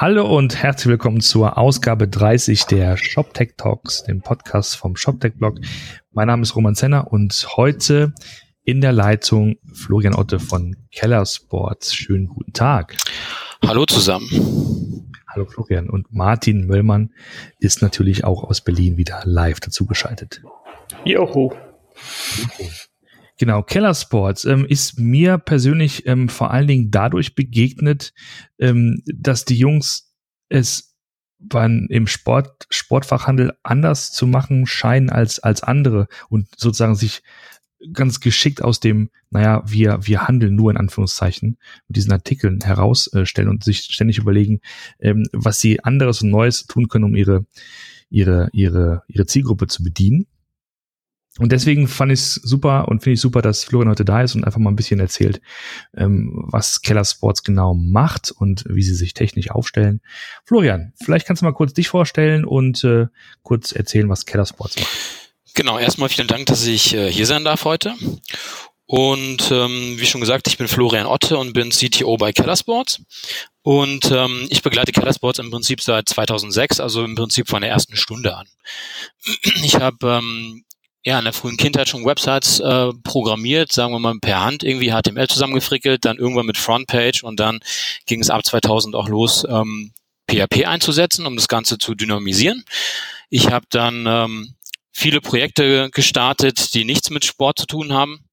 Hallo und herzlich willkommen zur Ausgabe 30 der ShopTech Talks, dem Podcast vom ShopTech Blog. Mein Name ist Roman Zenner und heute in der Leitung Florian Otte von Keller Sports. Schönen guten Tag. Hallo zusammen. Hallo Florian. Und Martin Möllmann ist natürlich auch aus Berlin wieder live dazugeschaltet. Joho. Genau, Keller Sports ähm, ist mir persönlich ähm, vor allen Dingen dadurch begegnet, ähm, dass die Jungs es beim, im Sport, Sportfachhandel anders zu machen scheinen als, als andere und sozusagen sich ganz geschickt aus dem, naja, wir, wir handeln nur in Anführungszeichen mit diesen Artikeln herausstellen und sich ständig überlegen, ähm, was sie anderes und Neues tun können, um ihre, ihre, ihre, ihre Zielgruppe zu bedienen. Und deswegen fand ich es super und finde ich super, dass Florian heute da ist und einfach mal ein bisschen erzählt, ähm, was Keller Sports genau macht und wie sie sich technisch aufstellen. Florian, vielleicht kannst du mal kurz dich vorstellen und äh, kurz erzählen, was Keller Sports macht. Genau, erstmal vielen Dank, dass ich äh, hier sein darf heute. Und ähm, wie schon gesagt, ich bin Florian Otte und bin CTO bei Keller Sports. Und ähm, ich begleite Keller Sports im Prinzip seit 2006, also im Prinzip von der ersten Stunde an. Ich habe ähm, ja, in der frühen Kindheit schon Websites äh, programmiert, sagen wir mal per Hand, irgendwie HTML zusammengefrickelt, dann irgendwann mit Frontpage und dann ging es ab 2000 auch los, ähm, PHP einzusetzen, um das Ganze zu dynamisieren. Ich habe dann ähm, viele Projekte gestartet, die nichts mit Sport zu tun haben.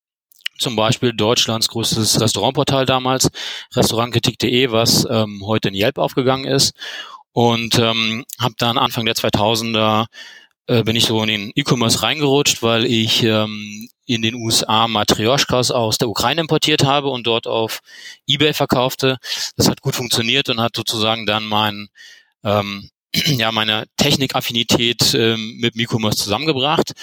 Zum Beispiel Deutschlands größtes Restaurantportal damals, restaurantkritik.de, was ähm, heute in Yelp aufgegangen ist. Und ähm, habe dann Anfang der 2000er äh, bin ich so in den E-Commerce reingerutscht, weil ich ähm, in den USA Matryoshkas aus der Ukraine importiert habe und dort auf eBay verkaufte. Das hat gut funktioniert und hat sozusagen dann mein ähm, ja meine Technikaffinität ähm, mit E-Commerce zusammengebracht.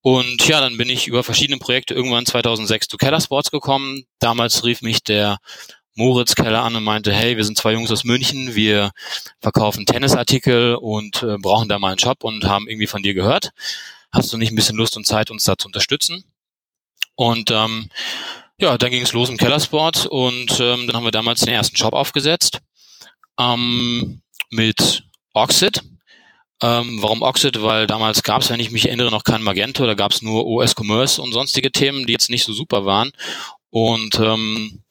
Und ja, dann bin ich über verschiedene Projekte irgendwann 2006 zu Keller Sports gekommen. Damals rief mich der Moritz Keller an und meinte, hey, wir sind zwei Jungs aus München, wir verkaufen Tennisartikel und äh, brauchen da mal einen Shop und haben irgendwie von dir gehört. Hast du nicht ein bisschen Lust und Zeit, uns da zu unterstützen? Und ähm, ja, dann ging es los im Kellersport und ähm, dann haben wir damals den ersten Shop aufgesetzt ähm, mit Oxid. Ähm, warum Oxid? Weil damals gab es, wenn ich mich erinnere, noch kein Magento, da gab es nur OS Commerce und sonstige Themen, die jetzt nicht so super waren. Und ähm,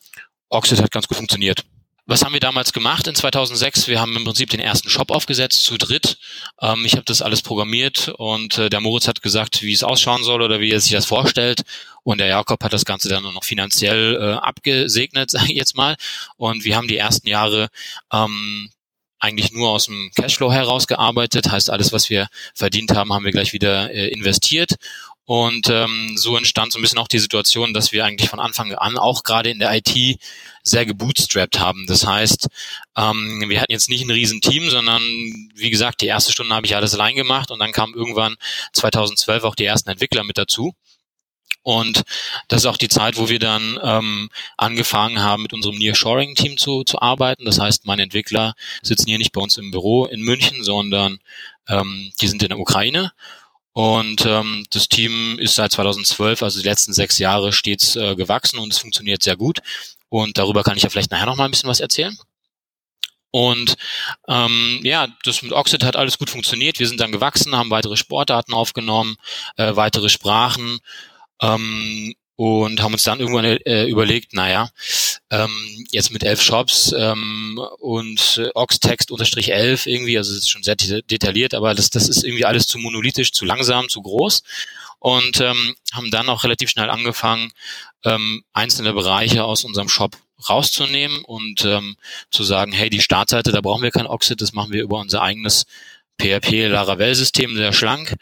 Oxid hat ganz gut funktioniert. Was haben wir damals gemacht in 2006? Wir haben im Prinzip den ersten Shop aufgesetzt, zu dritt. Ähm, ich habe das alles programmiert und äh, der Moritz hat gesagt, wie es ausschauen soll oder wie er sich das vorstellt. Und der Jakob hat das Ganze dann noch finanziell äh, abgesegnet, sage ich jetzt mal. Und wir haben die ersten Jahre ähm, eigentlich nur aus dem Cashflow herausgearbeitet. Heißt, alles, was wir verdient haben, haben wir gleich wieder äh, investiert. Und ähm, so entstand so ein bisschen auch die Situation, dass wir eigentlich von Anfang an auch gerade in der IT sehr gebootstrapped haben. Das heißt, ähm, wir hatten jetzt nicht ein Riesenteam, sondern wie gesagt, die erste Stunde habe ich alles allein gemacht und dann kamen irgendwann 2012 auch die ersten Entwickler mit dazu. Und das ist auch die Zeit, wo wir dann ähm, angefangen haben, mit unserem Nearshoring-Team zu, zu arbeiten. Das heißt, meine Entwickler sitzen hier nicht bei uns im Büro in München, sondern ähm, die sind in der Ukraine. Und ähm, das Team ist seit 2012, also die letzten sechs Jahre, stets äh, gewachsen und es funktioniert sehr gut. Und darüber kann ich ja vielleicht nachher noch mal ein bisschen was erzählen. Und ähm, ja, das mit Oxid hat alles gut funktioniert. Wir sind dann gewachsen, haben weitere Sportarten aufgenommen, äh, weitere Sprachen ähm, und haben uns dann irgendwann äh, überlegt, naja, ähm, jetzt mit elf Shops ähm, und äh, Oxtext unterstrich elf irgendwie, also es ist schon sehr detailliert, aber das, das ist irgendwie alles zu monolithisch, zu langsam, zu groß und ähm, haben dann auch relativ schnell angefangen, ähm, einzelne Bereiche aus unserem Shop rauszunehmen und ähm, zu sagen, hey, die Startseite, da brauchen wir kein Oxid, das machen wir über unser eigenes PHP Laravel-System, sehr schlank.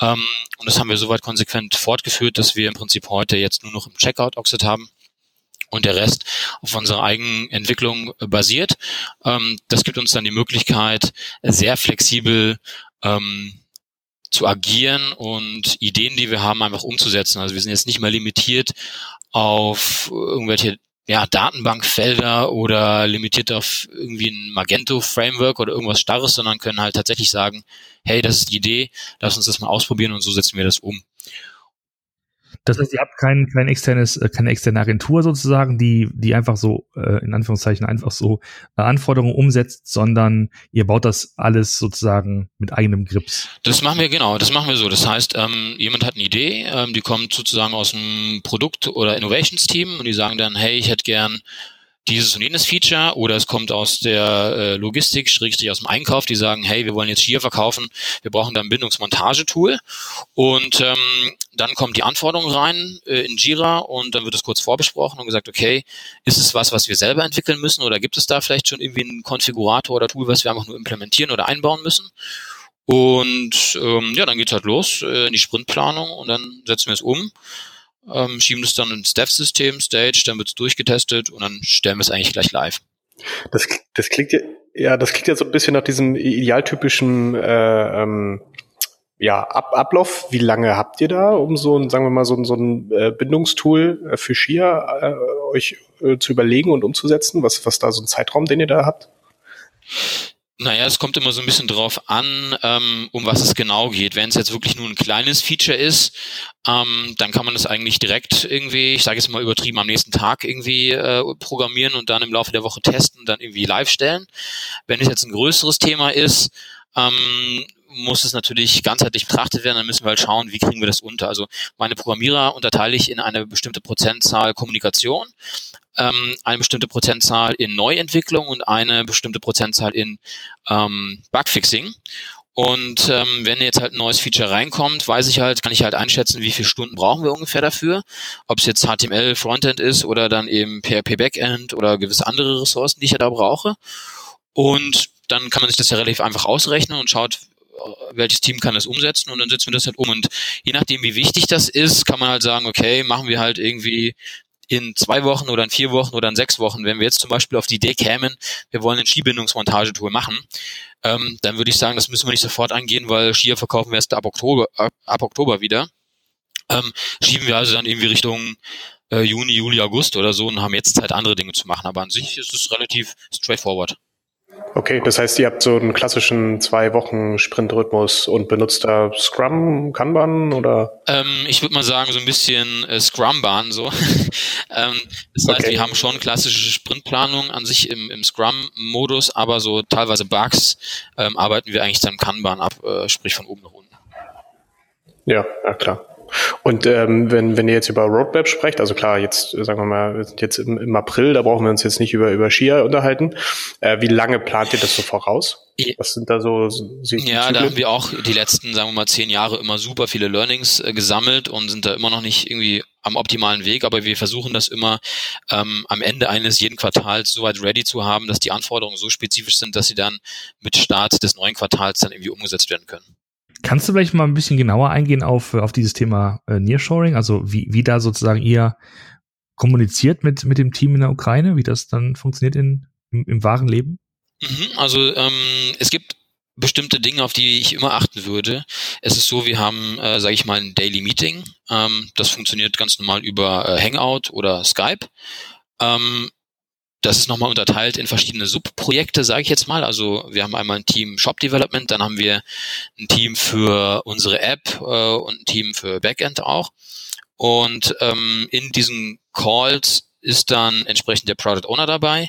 Ähm, und das haben wir soweit konsequent fortgeführt, dass wir im Prinzip heute jetzt nur noch im Checkout Oxid haben und der Rest auf unserer eigenen Entwicklung basiert. Ähm, das gibt uns dann die Möglichkeit, sehr flexibel ähm, zu agieren und Ideen, die wir haben, einfach umzusetzen. Also wir sind jetzt nicht mehr limitiert auf irgendwelche ja, Datenbankfelder oder limitiert auf irgendwie ein Magento-Framework oder irgendwas Starres, sondern können halt tatsächlich sagen, hey, das ist die Idee, lass uns das mal ausprobieren und so setzen wir das um. Das heißt, ihr habt kein, kein externes, äh, keine externe Agentur sozusagen, die, die einfach so, äh, in Anführungszeichen, einfach so äh, Anforderungen umsetzt, sondern ihr baut das alles sozusagen mit eigenem Grips. Das machen wir genau, das machen wir so. Das heißt, ähm, jemand hat eine Idee, ähm, die kommt sozusagen aus dem Produkt- oder Innovations-Team und die sagen dann, hey, ich hätte gern dieses und jenes Feature oder es kommt aus der äh, Logistik, schrägstrich aus dem Einkauf, die sagen, hey, wir wollen jetzt hier verkaufen, wir brauchen da ein Bindungsmontagetool und ähm, dann kommt die Anforderung rein äh, in Jira und dann wird es kurz vorbesprochen und gesagt, okay, ist es was, was wir selber entwickeln müssen oder gibt es da vielleicht schon irgendwie einen Konfigurator oder Tool, was wir einfach nur implementieren oder einbauen müssen? Und ähm, ja, dann geht's halt los äh, in die Sprintplanung und dann setzen wir es um ähm, schieben es dann ins Dev-System, Stage, dann wird es durchgetestet und dann stellen wir es eigentlich gleich live. Das, das klingt ja, ja, das klingt ja so ein bisschen nach diesem idealtypischen äh, ähm, ja, Ab Ablauf. Wie lange habt ihr da, um so ein, sagen wir mal, so ein, so ein äh, Bindungstool äh, für Shia äh, euch äh, zu überlegen und umzusetzen? Was, was da so ein Zeitraum, den ihr da habt? Naja, es kommt immer so ein bisschen drauf an, ähm, um was es genau geht. Wenn es jetzt wirklich nur ein kleines Feature ist, ähm, dann kann man das eigentlich direkt irgendwie, ich sage jetzt mal übertrieben, am nächsten Tag irgendwie äh, programmieren und dann im Laufe der Woche testen und dann irgendwie live stellen. Wenn es jetzt ein größeres Thema ist, ähm, muss es natürlich ganzheitlich betrachtet werden, dann müssen wir halt schauen, wie kriegen wir das unter. Also meine Programmierer unterteile ich in eine bestimmte Prozentzahl Kommunikation ähm, eine bestimmte Prozentzahl in Neuentwicklung und eine bestimmte Prozentzahl in ähm, Bugfixing. Und ähm, wenn jetzt halt ein neues Feature reinkommt, weiß ich halt, kann ich halt einschätzen, wie viele Stunden brauchen wir ungefähr dafür. Ob es jetzt HTML Frontend ist oder dann eben PHP Backend oder gewisse andere Ressourcen, die ich ja da brauche. Und dann kann man sich das ja relativ einfach ausrechnen und schaut, welches Team kann das umsetzen und dann setzen wir das halt um. Und je nachdem, wie wichtig das ist, kann man halt sagen, okay, machen wir halt irgendwie in zwei Wochen oder in vier Wochen oder in sechs Wochen, wenn wir jetzt zum Beispiel auf die Idee kämen, wir wollen ein Skibindungsmontagetool machen, ähm, dann würde ich sagen, das müssen wir nicht sofort angehen, weil Skier verkaufen wir erst ab Oktober, ab, ab Oktober wieder. Ähm, schieben wir also dann irgendwie Richtung äh, Juni, Juli, August oder so und haben jetzt Zeit, andere Dinge zu machen. Aber an sich ist es relativ straightforward. Okay, das heißt, ihr habt so einen klassischen zwei Wochen Sprint-Rhythmus und benutzt da Scrum, Kanban oder? Ähm, ich würde mal sagen, so ein bisschen äh, Scrum-Bahn so. ähm, das heißt, okay. wir haben schon klassische Sprintplanung an sich im, im Scrum-Modus, aber so teilweise Bugs ähm, arbeiten wir eigentlich dann Kanban ab, äh, sprich von oben nach unten. Ja, ja klar. Und ähm, wenn, wenn ihr jetzt über Roadmap sprecht, also klar, jetzt sagen wir mal, wir sind jetzt im, im April, da brauchen wir uns jetzt nicht über, über Skier unterhalten. Äh, wie lange plant ihr das so voraus? Was sind da so? so ja, da haben wir auch die letzten, sagen wir mal, zehn Jahre immer super viele Learnings äh, gesammelt und sind da immer noch nicht irgendwie am optimalen Weg, aber wir versuchen das immer ähm, am Ende eines jeden Quartals so weit ready zu haben, dass die Anforderungen so spezifisch sind, dass sie dann mit Start des neuen Quartals dann irgendwie umgesetzt werden können. Kannst du vielleicht mal ein bisschen genauer eingehen auf, auf dieses Thema äh, Nearshoring, also wie, wie da sozusagen ihr kommuniziert mit, mit dem Team in der Ukraine, wie das dann funktioniert in, im, im wahren Leben? Mhm, also ähm, es gibt bestimmte Dinge, auf die ich immer achten würde. Es ist so, wir haben, äh, sage ich mal, ein Daily Meeting. Ähm, das funktioniert ganz normal über äh, Hangout oder Skype. Ähm, das ist nochmal unterteilt in verschiedene Subprojekte, sage ich jetzt mal. Also wir haben einmal ein Team Shop Development, dann haben wir ein Team für unsere App äh, und ein Team für Backend auch. Und ähm, in diesen Calls ist dann entsprechend der Product Owner dabei,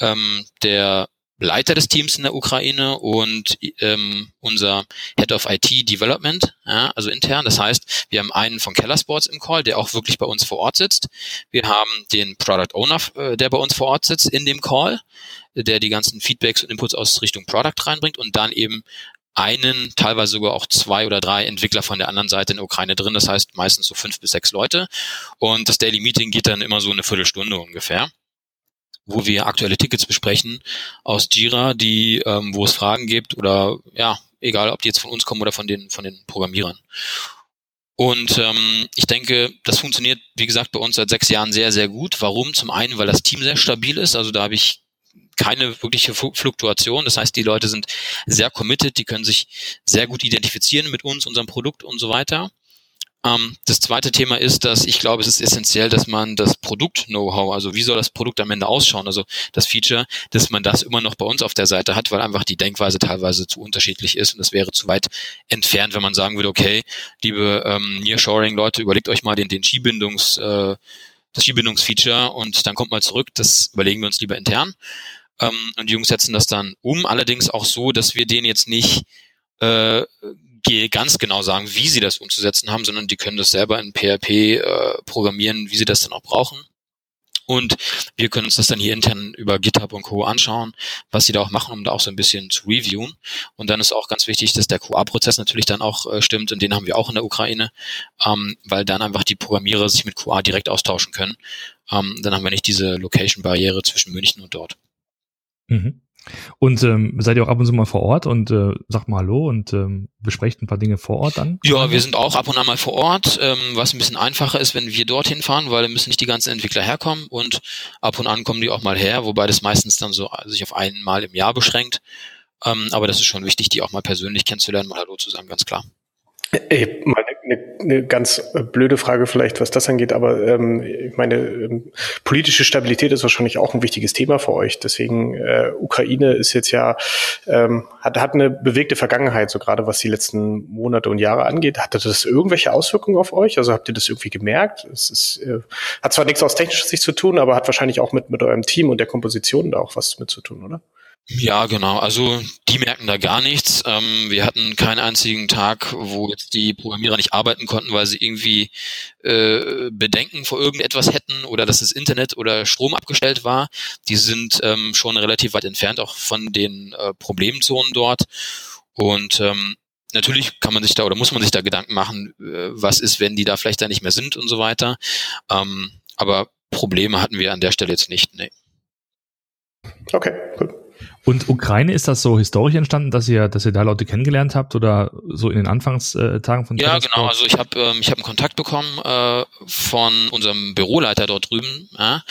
ähm, der Leiter des Teams in der Ukraine und ähm, unser Head of IT Development, ja, also intern. Das heißt, wir haben einen von Keller Sports im Call, der auch wirklich bei uns vor Ort sitzt. Wir haben den Product Owner, äh, der bei uns vor Ort sitzt in dem Call, der die ganzen Feedbacks und Inputs aus Richtung Product reinbringt und dann eben einen, teilweise sogar auch zwei oder drei Entwickler von der anderen Seite in der Ukraine drin. Das heißt meistens so fünf bis sechs Leute. Und das Daily Meeting geht dann immer so eine Viertelstunde ungefähr wo wir aktuelle Tickets besprechen aus Jira, die, ähm, wo es Fragen gibt oder ja, egal ob die jetzt von uns kommen oder von den, von den Programmierern. Und ähm, ich denke, das funktioniert, wie gesagt, bei uns seit sechs Jahren sehr, sehr gut. Warum? Zum einen, weil das Team sehr stabil ist. Also da habe ich keine wirkliche Fluktuation. Das heißt, die Leute sind sehr committed, die können sich sehr gut identifizieren mit uns, unserem Produkt und so weiter. Ähm, das zweite Thema ist, dass ich glaube, es ist essentiell, dass man das Produkt-Know-how, also wie soll das Produkt am Ende ausschauen, also das Feature, dass man das immer noch bei uns auf der Seite hat, weil einfach die Denkweise teilweise zu unterschiedlich ist und es wäre zu weit entfernt, wenn man sagen würde, okay, liebe ähm, Nearshoring-Leute, überlegt euch mal den, den Skibindungs, äh, das Skibindungsfeature und dann kommt mal zurück, das überlegen wir uns lieber intern. Ähm, und die Jungs setzen das dann um, allerdings auch so, dass wir denen jetzt nicht äh, ganz genau sagen, wie sie das umzusetzen haben, sondern die können das selber in PHP äh, programmieren, wie sie das dann auch brauchen. Und wir können uns das dann hier intern über GitHub und Co. anschauen, was sie da auch machen, um da auch so ein bisschen zu reviewen. Und dann ist auch ganz wichtig, dass der QA-Prozess natürlich dann auch äh, stimmt und den haben wir auch in der Ukraine, ähm, weil dann einfach die Programmierer sich mit QA direkt austauschen können. Ähm, dann haben wir nicht diese Location-Barriere zwischen München und dort. Mhm. Und ähm, seid ihr auch ab und zu mal vor Ort und äh, sagt mal Hallo und ähm, besprecht ein paar Dinge vor Ort dann? Ja, wir sind auch ab und an mal vor Ort, ähm, was ein bisschen einfacher ist, wenn wir dorthin fahren, weil da müssen nicht die ganzen Entwickler herkommen und ab und an kommen die auch mal her, wobei das meistens dann so sich auf einmal im Jahr beschränkt. Ähm, aber das ist schon wichtig, die auch mal persönlich kennenzulernen, mal Hallo zu sagen, ganz klar. Ey, mal eine, eine ganz äh, blöde Frage vielleicht, was das angeht, aber ähm, ich meine, ähm, politische Stabilität ist wahrscheinlich auch ein wichtiges Thema für euch. Deswegen, äh, Ukraine ist jetzt ja, ähm, hat, hat eine bewegte Vergangenheit, so gerade was die letzten Monate und Jahre angeht. Hatte das irgendwelche Auswirkungen auf euch? Also habt ihr das irgendwie gemerkt? Es ist, äh, hat zwar nichts aus technischer Sicht zu tun, aber hat wahrscheinlich auch mit, mit eurem Team und der Komposition da auch was mit zu tun, oder? Ja, genau. Also die merken da gar nichts. Ähm, wir hatten keinen einzigen Tag, wo jetzt die Programmierer nicht arbeiten konnten, weil sie irgendwie äh, Bedenken vor irgendetwas hätten oder dass das Internet oder Strom abgestellt war. Die sind ähm, schon relativ weit entfernt auch von den äh, Problemzonen dort. Und ähm, natürlich kann man sich da oder muss man sich da Gedanken machen, äh, was ist, wenn die da vielleicht da nicht mehr sind und so weiter. Ähm, aber Probleme hatten wir an der Stelle jetzt nicht. Nee. Okay, gut. Und Ukraine ist das so historisch entstanden, dass ihr, dass ihr da Leute kennengelernt habt oder so in den Anfangstagen von Ja, genau. Also ich habe ähm, ich hab einen Kontakt bekommen äh, von unserem Büroleiter dort drüben. Ja?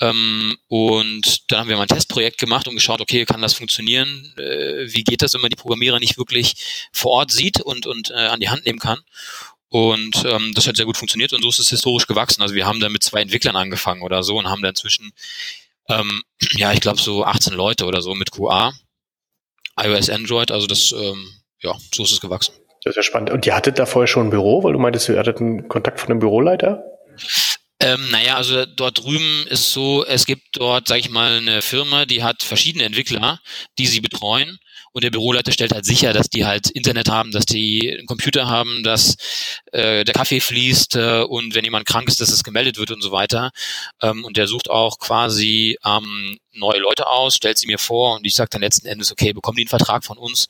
Ähm, und dann haben wir mal ein Testprojekt gemacht und geschaut, okay, kann das funktionieren? Äh, wie geht das, wenn man die Programmierer nicht wirklich vor Ort sieht und und äh, an die Hand nehmen kann? Und ähm, das hat sehr gut funktioniert und so ist es historisch gewachsen. Also wir haben da mit zwei Entwicklern angefangen oder so und haben da inzwischen ähm, ja, ich glaube so 18 Leute oder so mit QA, iOS, Android, also das, ähm, ja, so ist es gewachsen. Das ist ja spannend. Und ihr hattet da vorher schon ein Büro, weil du meintest, ihr hattet einen Kontakt von einem Büroleiter? Ähm, naja, also dort drüben ist so, es gibt dort, sag ich mal, eine Firma, die hat verschiedene Entwickler, die sie betreuen und der Büroleiter stellt halt sicher, dass die halt Internet haben, dass die einen Computer haben, dass äh, der Kaffee fließt äh, und wenn jemand krank ist, dass es gemeldet wird und so weiter. Ähm, und der sucht auch quasi ähm, neue Leute aus, stellt sie mir vor und ich sage dann letzten Endes, okay, bekommen die einen Vertrag von uns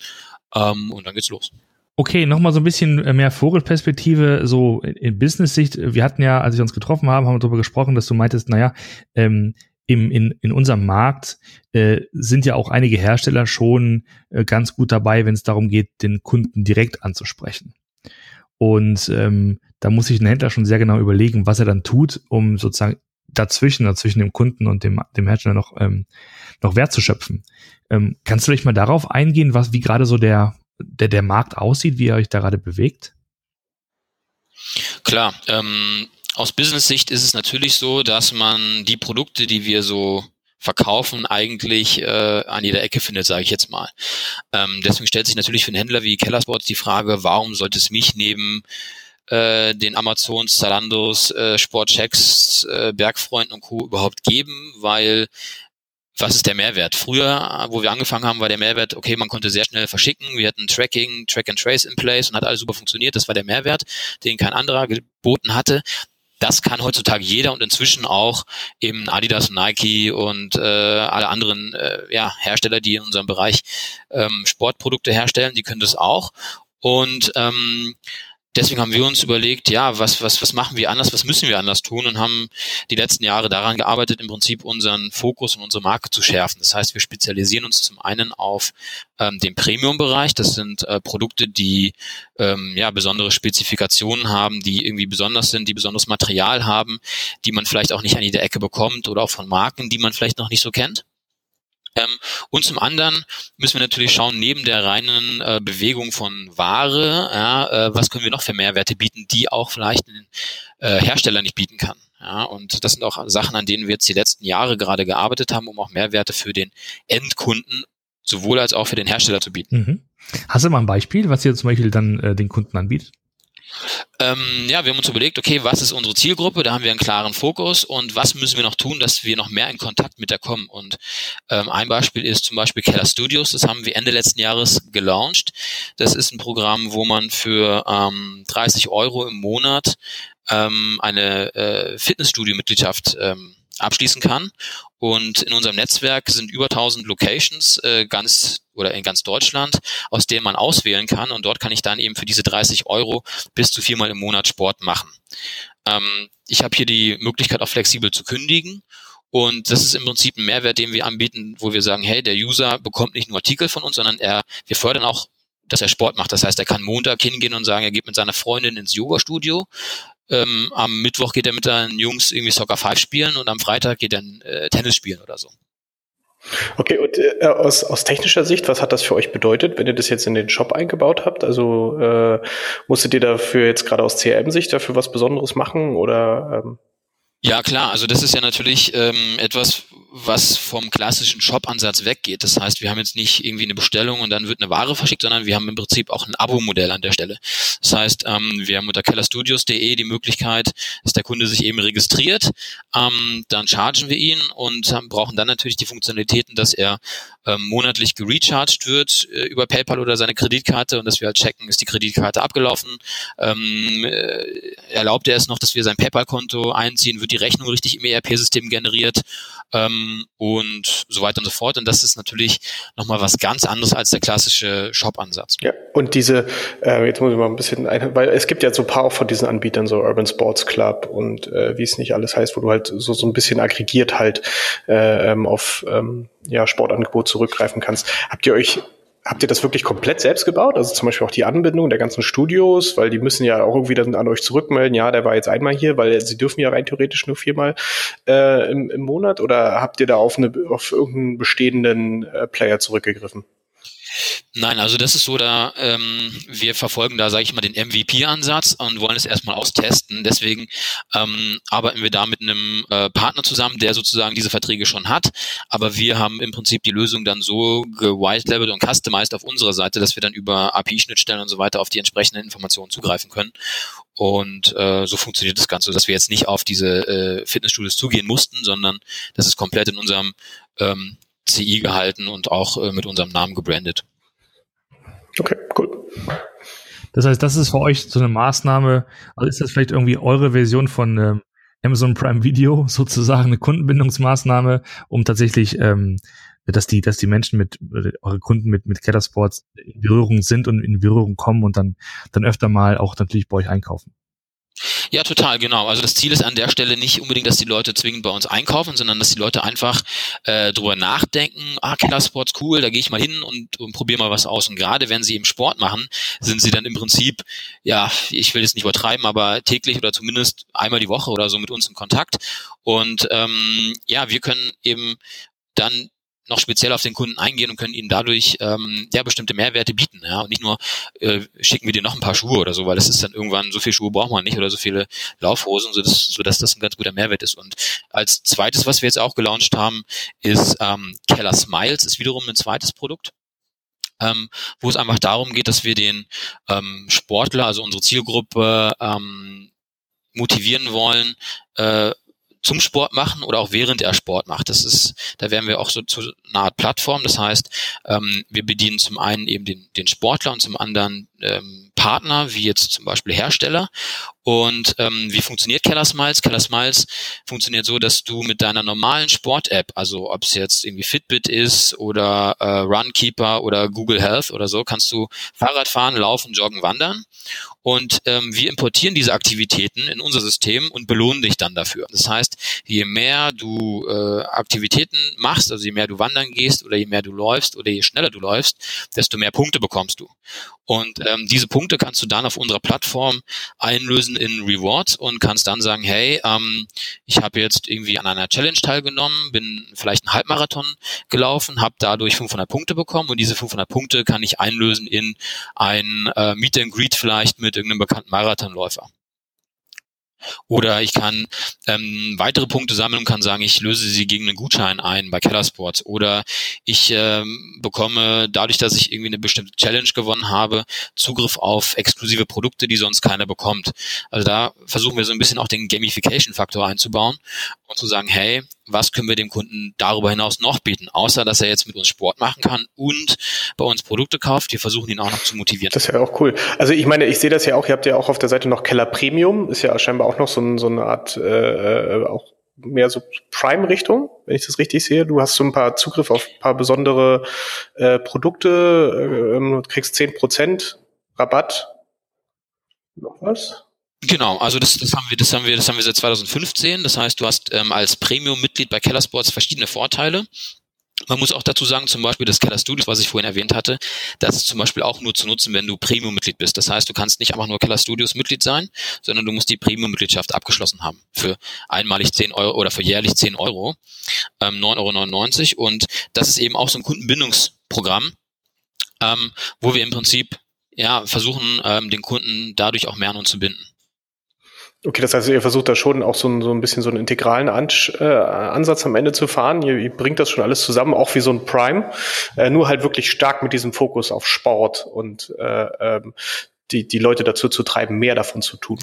ähm, und dann geht's los. Okay, nochmal so ein bisschen mehr Vogelperspektive, so in Business-Sicht. Wir hatten ja, als wir uns getroffen haben, haben wir darüber gesprochen, dass du meintest, naja, ähm, im, in, in unserem Markt äh, sind ja auch einige Hersteller schon äh, ganz gut dabei, wenn es darum geht, den Kunden direkt anzusprechen. Und ähm, da muss sich ein Händler schon sehr genau überlegen, was er dann tut, um sozusagen dazwischen, dazwischen dem Kunden und dem, dem Hersteller noch, ähm, noch Wert zu schöpfen. Ähm, kannst du dich mal darauf eingehen, was, wie gerade so der, der, der Markt aussieht, wie ihr euch da gerade bewegt? Klar, ähm, aus Business-Sicht ist es natürlich so, dass man die Produkte, die wir so verkaufen, eigentlich äh, an jeder Ecke findet, sage ich jetzt mal. Ähm, deswegen stellt sich natürlich für einen Händler wie Kellersports die Frage, warum sollte es mich neben äh, den Amazons, Zalandos, äh, Sportchecks, äh, Bergfreunden und Co. überhaupt geben, weil was ist der Mehrwert? Früher, wo wir angefangen haben, war der Mehrwert, okay, man konnte sehr schnell verschicken, wir hatten Tracking, Track and Trace in place und hat alles super funktioniert. Das war der Mehrwert, den kein anderer geboten hatte das kann heutzutage jeder und inzwischen auch eben Adidas, Nike und äh, alle anderen äh, ja, Hersteller, die in unserem Bereich ähm, Sportprodukte herstellen, die können das auch. Und ähm, deswegen haben wir uns überlegt, ja, was, was, was machen wir anders, was müssen wir anders tun und haben die letzten Jahre daran gearbeitet, im Prinzip unseren Fokus und unsere Marke zu schärfen. Das heißt, wir spezialisieren uns zum einen auf ähm, den Premium-Bereich. Das sind äh, Produkte, die ähm, ja besondere Spezifikationen haben, die irgendwie besonders sind, die besonderes Material haben, die man vielleicht auch nicht an jeder Ecke bekommt oder auch von Marken, die man vielleicht noch nicht so kennt. Ähm, und zum anderen müssen wir natürlich schauen, neben der reinen äh, Bewegung von Ware, ja, äh, was können wir noch für Mehrwerte bieten, die auch vielleicht ein äh, Hersteller nicht bieten kann. Ja, und das sind auch Sachen, an denen wir jetzt die letzten Jahre gerade gearbeitet haben, um auch Mehrwerte für den Endkunden sowohl als auch für den Hersteller zu bieten. Mhm. Hast du mal ein Beispiel, was ihr zum Beispiel dann äh, den Kunden anbietet? Ähm, ja, wir haben uns überlegt, okay, was ist unsere Zielgruppe? Da haben wir einen klaren Fokus und was müssen wir noch tun, dass wir noch mehr in Kontakt mit der kommen? Und ähm, ein Beispiel ist zum Beispiel Keller Studios. Das haben wir Ende letzten Jahres gelauncht. Das ist ein Programm, wo man für ähm, 30 Euro im Monat ähm, eine äh, Fitnessstudio-Mitgliedschaft ähm, abschließen kann. Und in unserem Netzwerk sind über 1000 Locations äh, ganz oder in ganz Deutschland, aus denen man auswählen kann. Und dort kann ich dann eben für diese 30 Euro bis zu viermal im Monat Sport machen. Ähm, ich habe hier die Möglichkeit, auch flexibel zu kündigen. Und das ist im Prinzip ein Mehrwert, den wir anbieten, wo wir sagen, hey, der User bekommt nicht nur Artikel von uns, sondern er, wir fördern auch dass er Sport macht. Das heißt, er kann Montag hingehen und sagen, er geht mit seiner Freundin ins Yoga-Studio, ähm, am Mittwoch geht er mit seinen Jungs irgendwie Soccer 5 spielen und am Freitag geht er äh, Tennis spielen oder so. Okay, und äh, aus, aus technischer Sicht, was hat das für euch bedeutet, wenn ihr das jetzt in den Shop eingebaut habt? Also äh, musstet ihr dafür jetzt gerade aus CRM-Sicht dafür was Besonderes machen oder? Ähm ja, klar. Also das ist ja natürlich ähm, etwas, was vom klassischen Shop-Ansatz weggeht. Das heißt, wir haben jetzt nicht irgendwie eine Bestellung und dann wird eine Ware verschickt, sondern wir haben im Prinzip auch ein Abo-Modell an der Stelle. Das heißt, ähm, wir haben unter kellerstudios.de die Möglichkeit, dass der Kunde sich eben registriert. Ähm, dann chargen wir ihn und ähm, brauchen dann natürlich die Funktionalitäten, dass er ähm, monatlich gerecharged wird äh, über PayPal oder seine Kreditkarte und dass wir halt checken, ist die Kreditkarte abgelaufen. Ähm, äh, erlaubt er es noch, dass wir sein PayPal-Konto einziehen, wird die Rechnung richtig im ERP-System generiert ähm, und so weiter und so fort. Und das ist natürlich nochmal was ganz anderes als der klassische Shop-Ansatz. Ja, und diese, äh, jetzt muss ich mal ein bisschen, ein, weil es gibt ja so ein paar auch von diesen Anbietern, so Urban Sports Club und äh, wie es nicht alles heißt, wo du halt so, so ein bisschen aggregiert halt äh, ähm, auf ähm, ja, Sportangebot zurückgreifen kannst. Habt ihr euch Habt ihr das wirklich komplett selbst gebaut? Also zum Beispiel auch die Anbindung der ganzen Studios, weil die müssen ja auch irgendwie dann an euch zurückmelden, ja, der war jetzt einmal hier, weil sie dürfen ja rein theoretisch nur viermal äh, im, im Monat oder habt ihr da auf, eine, auf irgendeinen bestehenden äh, Player zurückgegriffen? Nein, also das ist so, da ähm, wir verfolgen da, sage ich mal, den MVP-Ansatz und wollen es erstmal austesten. Deswegen ähm, arbeiten wir da mit einem äh, Partner zusammen, der sozusagen diese Verträge schon hat. Aber wir haben im Prinzip die Lösung dann so gewitelabelt und customized auf unserer Seite, dass wir dann über API-Schnittstellen und so weiter auf die entsprechenden Informationen zugreifen können. Und äh, so funktioniert das Ganze, dass wir jetzt nicht auf diese äh, Fitnessstudios zugehen mussten, sondern das ist komplett in unserem ähm, CI gehalten und auch äh, mit unserem Namen gebrandet. Okay, cool. Das heißt, das ist für euch so eine Maßnahme, also ist das vielleicht irgendwie eure Version von ähm, Amazon Prime Video, sozusagen eine Kundenbindungsmaßnahme, um tatsächlich, ähm, dass die, dass die Menschen mit, äh, eure Kunden mit, mit Keller Sports in Berührung sind und in Berührung kommen und dann, dann öfter mal auch natürlich bei euch einkaufen. Ja, total, genau. Also das Ziel ist an der Stelle nicht unbedingt, dass die Leute zwingend bei uns einkaufen, sondern dass die Leute einfach äh, drüber nachdenken, ah, Killersports cool, da gehe ich mal hin und, und probiere mal was aus. Und gerade wenn sie eben Sport machen, sind sie dann im Prinzip, ja, ich will es nicht übertreiben, aber täglich oder zumindest einmal die Woche oder so mit uns in Kontakt. Und ähm, ja, wir können eben dann noch speziell auf den Kunden eingehen und können ihnen dadurch ähm, ja bestimmte Mehrwerte bieten. Ja? Und nicht nur äh, schicken wir dir noch ein paar Schuhe oder so, weil es ist dann irgendwann, so viele Schuhe braucht man nicht oder so viele Laufhosen, sodass, sodass das ein ganz guter Mehrwert ist. Und als zweites, was wir jetzt auch gelauncht haben, ist ähm, Keller Smiles, ist wiederum ein zweites Produkt. Ähm, wo es einfach darum geht, dass wir den ähm, Sportler, also unsere Zielgruppe, ähm, motivieren wollen, äh, zum Sport machen oder auch während er Sport macht. Das ist, da wären wir auch so zu einer Art Plattform. Das heißt, ähm, wir bedienen zum einen eben den, den Sportler und zum anderen ähm, Partner, wie jetzt zum Beispiel Hersteller. Und ähm, wie funktioniert Keller Smiles? Keller Smiles funktioniert so, dass du mit deiner normalen Sport-App, also ob es jetzt irgendwie Fitbit ist oder äh, Runkeeper oder Google Health oder so, kannst du Fahrrad fahren, laufen, joggen, wandern. Und ähm, wir importieren diese Aktivitäten in unser System und belohnen dich dann dafür. Das heißt, je mehr du äh, Aktivitäten machst, also je mehr du wandern gehst oder je mehr du läufst oder je schneller du läufst, desto mehr Punkte bekommst du. Und ähm, diese Punkte kannst du dann auf unserer Plattform einlösen in Rewards und kannst dann sagen, hey, ähm, ich habe jetzt irgendwie an einer Challenge teilgenommen, bin vielleicht einen Halbmarathon gelaufen, habe dadurch 500 Punkte bekommen und diese 500 Punkte kann ich einlösen in ein äh, Meet and Greet vielleicht mit irgendeinem bekannten Marathonläufer. Oder ich kann ähm, weitere Punkte sammeln und kann sagen, ich löse sie gegen einen Gutschein ein bei Keller Sports. Oder ich ähm, bekomme dadurch, dass ich irgendwie eine bestimmte Challenge gewonnen habe, Zugriff auf exklusive Produkte, die sonst keiner bekommt. Also da versuchen wir so ein bisschen auch den Gamification-Faktor einzubauen und zu sagen, hey, was können wir dem Kunden darüber hinaus noch bieten, außer dass er jetzt mit uns Sport machen kann und bei uns Produkte kauft. Wir versuchen ihn auch noch zu motivieren. Das ist ja auch cool. Also ich meine, ich sehe das ja auch, ihr habt ja auch auf der Seite noch Keller Premium, ist ja scheinbar auch noch so, ein, so eine Art äh, äh auch mehr so Prime-Richtung, wenn ich das richtig sehe. Du hast so ein paar Zugriff auf ein paar besondere äh, Produkte, äh, kriegst zehn Prozent Rabatt. Noch was? Genau, also das, das haben wir, das haben wir, das haben wir seit 2015. Das heißt, du hast ähm, als Premium-Mitglied bei Keller Sports verschiedene Vorteile. Man muss auch dazu sagen, zum Beispiel das Keller Studios, was ich vorhin erwähnt hatte, das ist zum Beispiel auch nur zu nutzen, wenn du Premium-Mitglied bist. Das heißt, du kannst nicht einfach nur Keller Studios Mitglied sein, sondern du musst die Premium-Mitgliedschaft abgeschlossen haben. Für einmalig 10 Euro oder für jährlich 10 Euro, ähm, 9,99 Euro. Und das ist eben auch so ein Kundenbindungsprogramm, ähm, wo wir im Prinzip ja versuchen, ähm, den Kunden dadurch auch mehr an uns zu binden. Okay, das heißt, ihr versucht da schon auch so ein, so ein bisschen so einen integralen An äh, Ansatz am Ende zu fahren. Ihr, ihr, bringt das schon alles zusammen, auch wie so ein Prime, äh, nur halt wirklich stark mit diesem Fokus auf Sport und äh, ähm, die, die Leute dazu zu treiben, mehr davon zu tun.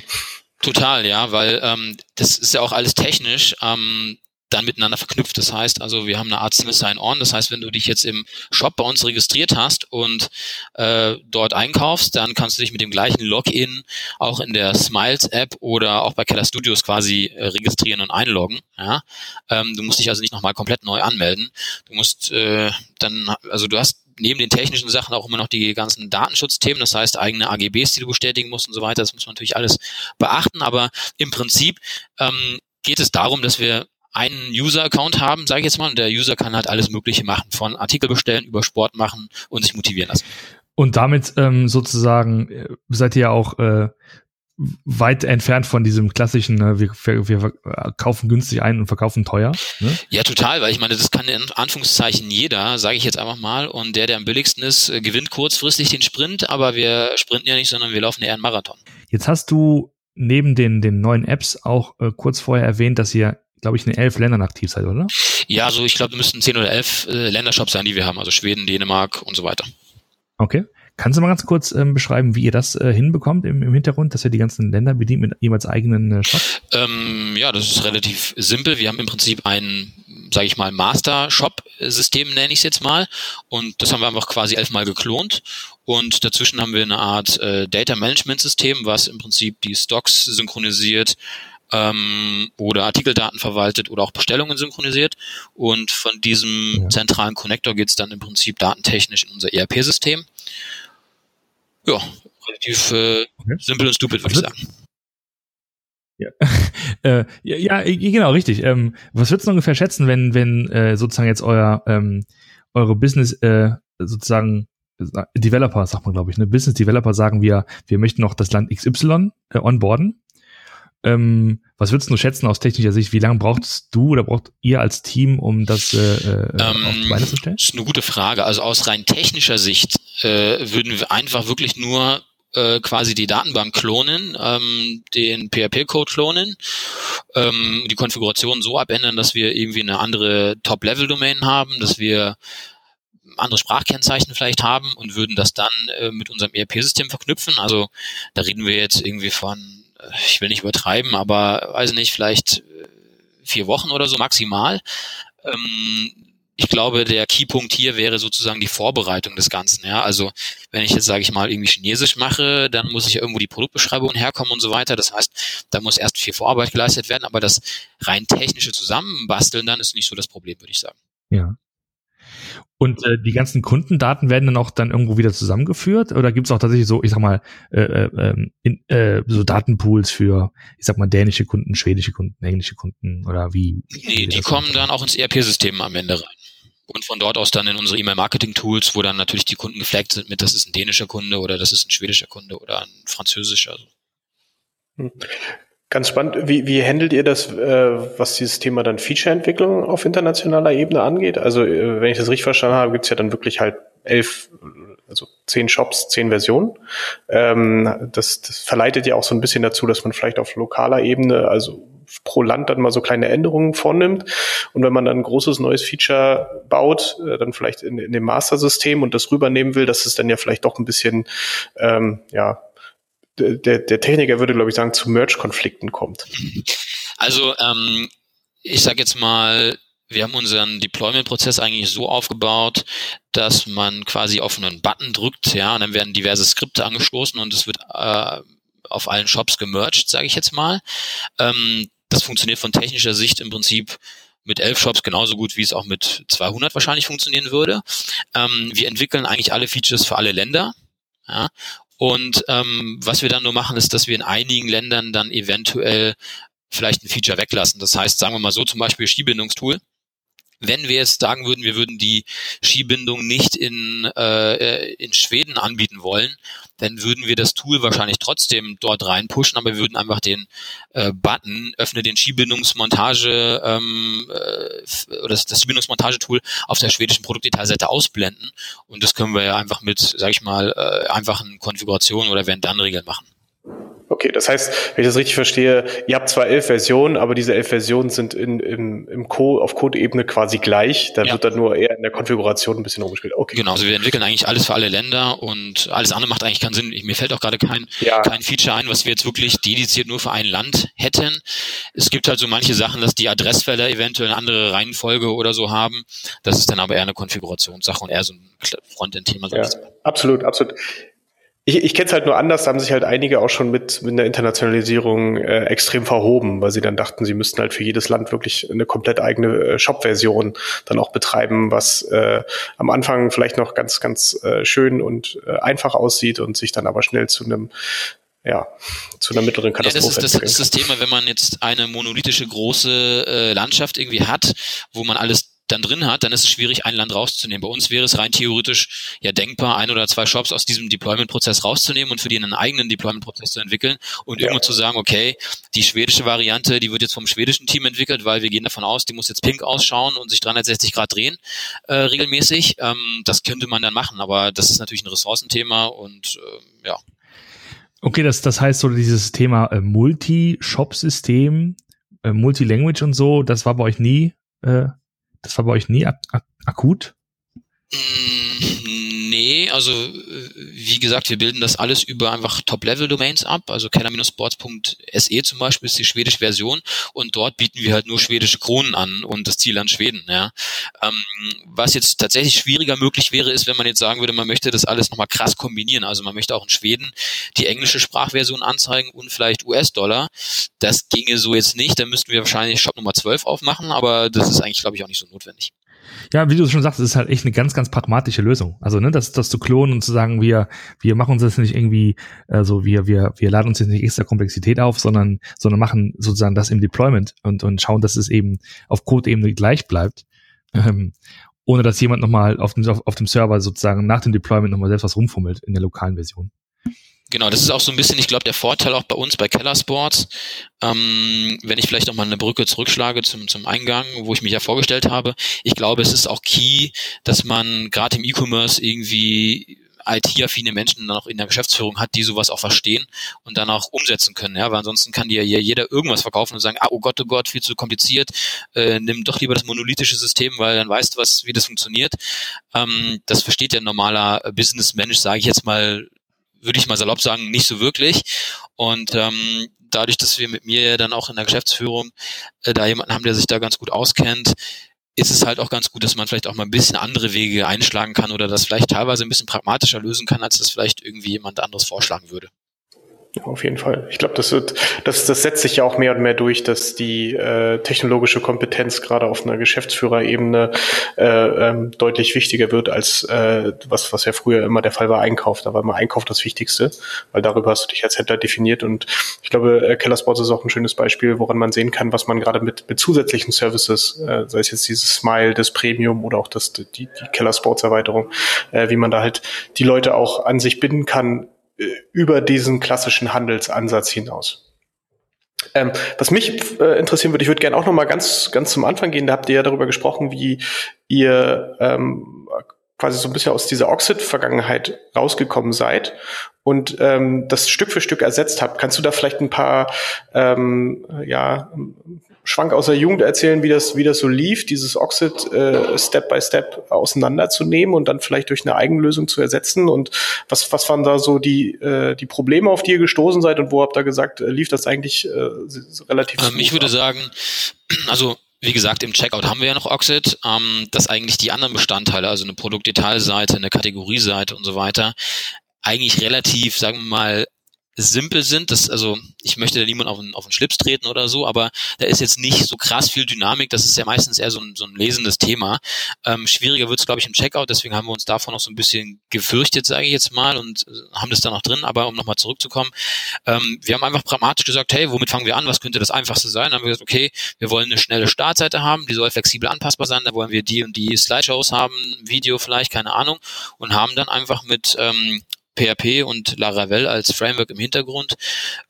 Total, ja, weil ähm, das ist ja auch alles technisch. Ähm, dann miteinander verknüpft. Das heißt also, wir haben eine Art Sign-On. Das heißt, wenn du dich jetzt im Shop bei uns registriert hast und äh, dort einkaufst, dann kannst du dich mit dem gleichen Login auch in der Smiles-App oder auch bei Keller Studios quasi äh, registrieren und einloggen. Ja? Ähm, du musst dich also nicht nochmal komplett neu anmelden. Du musst äh, dann, also du hast neben den technischen Sachen auch immer noch die ganzen Datenschutzthemen, das heißt eigene AGBs, die du bestätigen musst und so weiter. Das muss man natürlich alles beachten, aber im Prinzip ähm, geht es darum, dass wir einen User-Account haben, sage ich jetzt mal, und der User kann halt alles Mögliche machen, von Artikel bestellen, über Sport machen und sich motivieren lassen. Und damit ähm, sozusagen äh, seid ihr ja auch äh, weit entfernt von diesem klassischen, äh, wir, wir, wir kaufen günstig ein und verkaufen teuer. Ne? Ja, total, weil ich meine, das kann in Anführungszeichen jeder, sage ich jetzt einfach mal, und der, der am billigsten ist, äh, gewinnt kurzfristig den Sprint, aber wir sprinten ja nicht, sondern wir laufen eher einen Marathon. Jetzt hast du neben den, den neuen Apps auch äh, kurz vorher erwähnt, dass ihr glaube ich, in elf Ländern aktiv seid, oder? Ja, also ich glaube, wir müssten zehn oder elf äh, Ländershops sein, die wir haben, also Schweden, Dänemark und so weiter. Okay. Kannst du mal ganz kurz ähm, beschreiben, wie ihr das äh, hinbekommt im, im Hintergrund, dass ihr die ganzen Länder bedient mit jeweils eigenen äh, Shop? Ähm, ja, das ist relativ simpel. Wir haben im Prinzip ein, sage ich mal, Master-Shop-System, nenne ich es jetzt mal. Und das haben wir einfach quasi elfmal geklont. Und dazwischen haben wir eine Art äh, Data-Management-System, was im Prinzip die Stocks synchronisiert, ähm, oder Artikeldaten verwaltet oder auch Bestellungen synchronisiert. Und von diesem ja. zentralen Connector geht es dann im Prinzip datentechnisch in unser ERP-System. Ja, relativ äh, okay. simpel und stupid, würde ich sagen. Ja. äh, ja, ja, genau, richtig. Ähm, was würdest du ungefähr schätzen, wenn, wenn äh, sozusagen jetzt euer ähm, eure Business äh, sozusagen Developer, sagt man, glaube ich, ne? Business Developer sagen wir, wir möchten noch das Land XY äh, onboarden ähm, was würdest du schätzen aus technischer Sicht? Wie lange brauchst du oder braucht ihr als Team, um das äh, äh ähm, auf die Beine zu stellen? Das ist eine gute Frage. Also aus rein technischer Sicht äh, würden wir einfach wirklich nur äh, quasi die Datenbank klonen, ähm, den PHP-Code klonen, ähm, die Konfiguration so abändern, dass wir irgendwie eine andere Top-Level-Domain haben, dass wir andere Sprachkennzeichen vielleicht haben und würden das dann äh, mit unserem ERP-System verknüpfen. Also da reden wir jetzt irgendwie von ich will nicht übertreiben, aber weiß nicht, vielleicht äh, vier Wochen oder so maximal. Ähm, ich glaube, der Keypunkt hier wäre sozusagen die Vorbereitung des Ganzen. Ja, also wenn ich jetzt sage ich mal irgendwie Chinesisch mache, dann muss ich irgendwo die Produktbeschreibung herkommen und so weiter. Das heißt, da muss erst viel Vorarbeit geleistet werden, aber das rein technische Zusammenbasteln dann ist nicht so das Problem, würde ich sagen. Ja. Und äh, die ganzen Kundendaten werden dann auch dann irgendwo wieder zusammengeführt? Oder gibt es auch tatsächlich so, ich sag mal, äh, äh, ähm, in, äh, so Datenpools für, ich sag mal, dänische Kunden, schwedische Kunden, englische Kunden oder wie? Nee, die kommen dann auch ins ERP-System am Ende rein. und von dort aus dann in unsere E-Mail-Marketing-Tools, wo dann natürlich die Kunden gefleckt sind mit, das ist ein dänischer Kunde oder das ist ein schwedischer Kunde oder ein französischer. Hm. Ganz spannend. Wie, wie handelt ihr das, äh, was dieses Thema dann Feature-Entwicklung auf internationaler Ebene angeht? Also, äh, wenn ich das richtig verstanden habe, gibt's ja dann wirklich halt elf, also zehn Shops, zehn Versionen. Ähm, das, das verleitet ja auch so ein bisschen dazu, dass man vielleicht auf lokaler Ebene, also pro Land dann mal so kleine Änderungen vornimmt. Und wenn man dann ein großes neues Feature baut, äh, dann vielleicht in, in dem Master-System und das rübernehmen will, dass es dann ja vielleicht doch ein bisschen ähm, ja, der, der Techniker würde, glaube ich, sagen, zu Merge-Konflikten kommt. Also ähm, ich sage jetzt mal, wir haben unseren Deployment-Prozess eigentlich so aufgebaut, dass man quasi auf einen Button drückt, ja, und dann werden diverse Skripte angestoßen und es wird äh, auf allen Shops gemerged, sage ich jetzt mal. Ähm, das funktioniert von technischer Sicht im Prinzip mit elf Shops genauso gut, wie es auch mit 200 wahrscheinlich funktionieren würde. Ähm, wir entwickeln eigentlich alle Features für alle Länder. Ja, und ähm, was wir dann nur machen, ist, dass wir in einigen Ländern dann eventuell vielleicht ein Feature weglassen. Das heißt, sagen wir mal so zum Beispiel Skibindungstool. Wenn wir jetzt sagen würden, wir würden die Skibindung nicht in, äh, in Schweden anbieten wollen, dann würden wir das Tool wahrscheinlich trotzdem dort reinpushen, aber wir würden einfach den äh, Button, öffne den Skibindungsmontage ähm, äh, oder das, das Skibindungsmontage-Tool auf der schwedischen Produktdetailseite ausblenden. Und das können wir ja einfach mit, sag ich mal, äh, einfachen Konfigurationen oder Wenn-Dann-Regeln machen. Okay, das heißt, wenn ich das richtig verstehe, ihr habt zwar elf Versionen, aber diese elf Versionen sind in, im, im Code, auf Code-Ebene quasi gleich. Da ja. wird dann nur eher in der Konfiguration ein bisschen rumgespielt. Okay. Genau, also wir entwickeln eigentlich alles für alle Länder und alles andere macht eigentlich keinen Sinn. Mir fällt auch gerade kein, ja. kein Feature ein, was wir jetzt wirklich dediziert nur für ein Land hätten. Es gibt halt so manche Sachen, dass die Adressfelder eventuell eine andere Reihenfolge oder so haben. Das ist dann aber eher eine Konfigurationssache und eher so ein Frontend-Thema. Ja, absolut, absolut. Ich, ich kenne es halt nur anders, da haben sich halt einige auch schon mit, mit einer Internationalisierung äh, extrem verhoben, weil sie dann dachten, sie müssten halt für jedes Land wirklich eine komplett eigene äh, Shop-Version dann auch betreiben, was äh, am Anfang vielleicht noch ganz, ganz äh, schön und äh, einfach aussieht und sich dann aber schnell zu einem ja, zu einer mittleren Katastrophe. Ja, das, ist, das ist das Thema, wenn man jetzt eine monolithische große äh, Landschaft irgendwie hat, wo man alles dann drin hat, dann ist es schwierig, ein Land rauszunehmen. Bei uns wäre es rein theoretisch ja denkbar, ein oder zwei Shops aus diesem Deployment-Prozess rauszunehmen und für die einen eigenen Deployment-Prozess zu entwickeln und ja. irgendwo zu sagen, okay, die schwedische Variante, die wird jetzt vom schwedischen Team entwickelt, weil wir gehen davon aus, die muss jetzt pink ausschauen und sich 360 Grad drehen äh, regelmäßig. Ähm, das könnte man dann machen, aber das ist natürlich ein Ressourcenthema und äh, ja. Okay, das, das heißt so dieses Thema äh, Multi-Shop-System, äh, Multi-Language und so, das war bei euch nie äh, das war bei euch nie ak ak akut? Nee, also wie gesagt, wir bilden das alles über einfach Top-Level-Domains ab. Also keller-sports.se zum Beispiel ist die schwedische Version und dort bieten wir halt nur schwedische Kronen an und das Ziel an Schweden. Ja. Ähm, was jetzt tatsächlich schwieriger möglich wäre, ist, wenn man jetzt sagen würde, man möchte das alles nochmal krass kombinieren. Also man möchte auch in Schweden die englische Sprachversion anzeigen und vielleicht US-Dollar. Das ginge so jetzt nicht. Da müssten wir wahrscheinlich Shop Nummer 12 aufmachen, aber das ist eigentlich, glaube ich, auch nicht so notwendig. Ja, wie du schon sagst, es ist halt echt eine ganz, ganz pragmatische Lösung. Also, ne, das, das zu klonen und zu sagen, wir, wir machen uns das nicht irgendwie, also wir, wir, wir laden uns jetzt nicht extra Komplexität auf, sondern, sondern machen sozusagen das im Deployment und, und schauen, dass es eben auf Code-Ebene gleich bleibt. Ähm, ohne dass jemand nochmal auf dem, auf, auf dem Server sozusagen nach dem Deployment nochmal selbst was rumfummelt in der lokalen Version. Genau, das ist auch so ein bisschen, ich glaube, der Vorteil auch bei uns bei Keller Sports. Ähm, wenn ich vielleicht noch mal eine Brücke zurückschlage zum, zum Eingang, wo ich mich ja vorgestellt habe. Ich glaube, es ist auch key, dass man gerade im E-Commerce irgendwie IT-affine Menschen dann auch in der Geschäftsführung hat, die sowas auch verstehen und dann auch umsetzen können. Ja, weil ansonsten kann dir ja jeder irgendwas verkaufen und sagen, ah, oh Gott, oh Gott, viel zu kompliziert, äh, nimm doch lieber das monolithische System, weil dann weißt du, was, wie das funktioniert. Ähm, das versteht der normaler Business-Mensch, sage ich jetzt mal würde ich mal salopp sagen, nicht so wirklich. Und ähm, dadurch, dass wir mit mir dann auch in der Geschäftsführung äh, da jemanden haben, der sich da ganz gut auskennt, ist es halt auch ganz gut, dass man vielleicht auch mal ein bisschen andere Wege einschlagen kann oder das vielleicht teilweise ein bisschen pragmatischer lösen kann, als das vielleicht irgendwie jemand anderes vorschlagen würde. Auf jeden Fall. Ich glaube, das wird, das, das setzt sich ja auch mehr und mehr durch, dass die äh, technologische Kompetenz gerade auf einer Geschäftsführerebene äh, ähm, deutlich wichtiger wird als äh, was, was ja früher immer der Fall war, Einkauf. Da war immer Einkauf das Wichtigste, weil darüber hast du dich als Händler definiert. Und ich glaube, äh, Keller Sports ist auch ein schönes Beispiel, woran man sehen kann, was man gerade mit, mit zusätzlichen Services, äh, sei es jetzt dieses Smile, das Premium oder auch das, die, die Keller Sports Erweiterung, äh, wie man da halt die Leute auch an sich binden kann, über diesen klassischen Handelsansatz hinaus. Ähm, was mich äh, interessieren würde, ich würde gerne auch noch mal ganz ganz zum Anfang gehen. Da habt ihr ja darüber gesprochen, wie ihr ähm, quasi so ein bisschen aus dieser Oxid-Vergangenheit rausgekommen seid und ähm, das Stück für Stück ersetzt habt. Kannst du da vielleicht ein paar ähm, ja, Schwank aus der Jugend erzählen, wie das, wie das so lief, dieses Oxid äh, Step by Step auseinanderzunehmen und dann vielleicht durch eine Eigenlösung zu ersetzen? Und was, was waren da so die, äh, die Probleme, auf die ihr gestoßen seid und wo habt ihr gesagt, äh, lief das eigentlich äh, relativ ähm, Ich würde ab? sagen, also wie gesagt, im Checkout haben wir ja noch Oxid, ähm, dass eigentlich die anderen Bestandteile, also eine Produktdetailseite, eine Kategorieseite und so weiter, eigentlich relativ, sagen wir mal, simpel sind. Das, also ich möchte da niemand auf den, auf den Schlips treten oder so, aber da ist jetzt nicht so krass viel Dynamik. Das ist ja meistens eher so ein, so ein lesendes Thema. Ähm, schwieriger wird es, glaube ich, im Checkout. Deswegen haben wir uns davon noch so ein bisschen gefürchtet, sage ich jetzt mal, und äh, haben das dann noch drin. Aber um nochmal zurückzukommen, ähm, wir haben einfach pragmatisch gesagt, hey, womit fangen wir an? Was könnte das Einfachste sein? Dann haben wir gesagt, okay, wir wollen eine schnelle Startseite haben, die soll flexibel anpassbar sein. Da wollen wir die und die Slideshows haben, Video vielleicht, keine Ahnung, und haben dann einfach mit ähm, PHP und Laravel als Framework im Hintergrund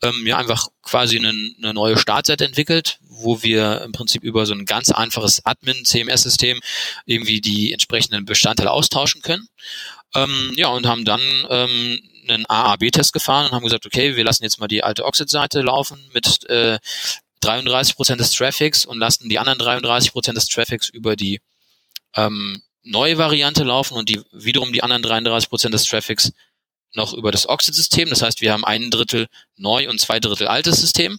ähm, ja einfach quasi eine, eine neue Startseite entwickelt, wo wir im Prinzip über so ein ganz einfaches Admin-CMS-System irgendwie die entsprechenden Bestandteile austauschen können. Ähm, ja, und haben dann ähm, einen AAB-Test gefahren und haben gesagt, okay, wir lassen jetzt mal die alte Oxid-Seite laufen mit äh, 33% des Traffics und lassen die anderen 33% des Traffics über die ähm, neue Variante laufen und die wiederum die anderen 33% des Traffics noch über das Oxid-System. Das heißt, wir haben ein Drittel neu und zwei Drittel altes System.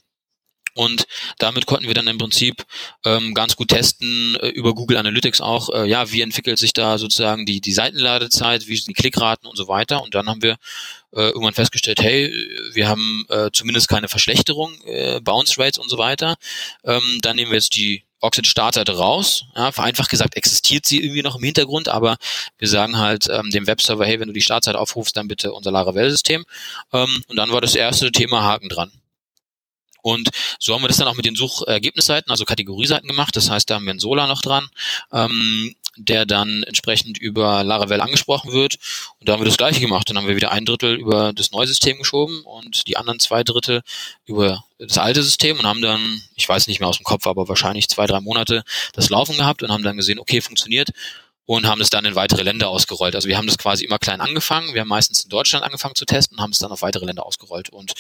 Und damit konnten wir dann im Prinzip ähm, ganz gut testen, äh, über Google Analytics auch, äh, ja, wie entwickelt sich da sozusagen die, die Seitenladezeit, wie sind die Klickraten und so weiter. Und dann haben wir äh, irgendwann festgestellt, hey, wir haben äh, zumindest keine Verschlechterung, äh, Bounce Rates und so weiter. Ähm, dann nehmen wir jetzt die Oxid Startseite raus. Ja, vereinfacht gesagt existiert sie irgendwie noch im Hintergrund, aber wir sagen halt ähm, dem Webserver, hey, wenn du die Startseite aufrufst, dann bitte unser Laravel-System. Ähm, und dann war das erste Thema Haken dran. Und so haben wir das dann auch mit den Suchergebnisseiten, also Kategorieseiten gemacht. Das heißt, da haben wir einen Solar noch dran, ähm, der dann entsprechend über Laravel angesprochen wird. Und da haben wir das gleiche gemacht. Dann haben wir wieder ein Drittel über das neue System geschoben und die anderen zwei Drittel über das alte System und haben dann, ich weiß nicht mehr aus dem Kopf, aber wahrscheinlich zwei, drei Monate das Laufen gehabt und haben dann gesehen, okay, funktioniert und haben es dann in weitere Länder ausgerollt. Also wir haben das quasi immer klein angefangen. Wir haben meistens in Deutschland angefangen zu testen und haben es dann auf weitere Länder ausgerollt. Und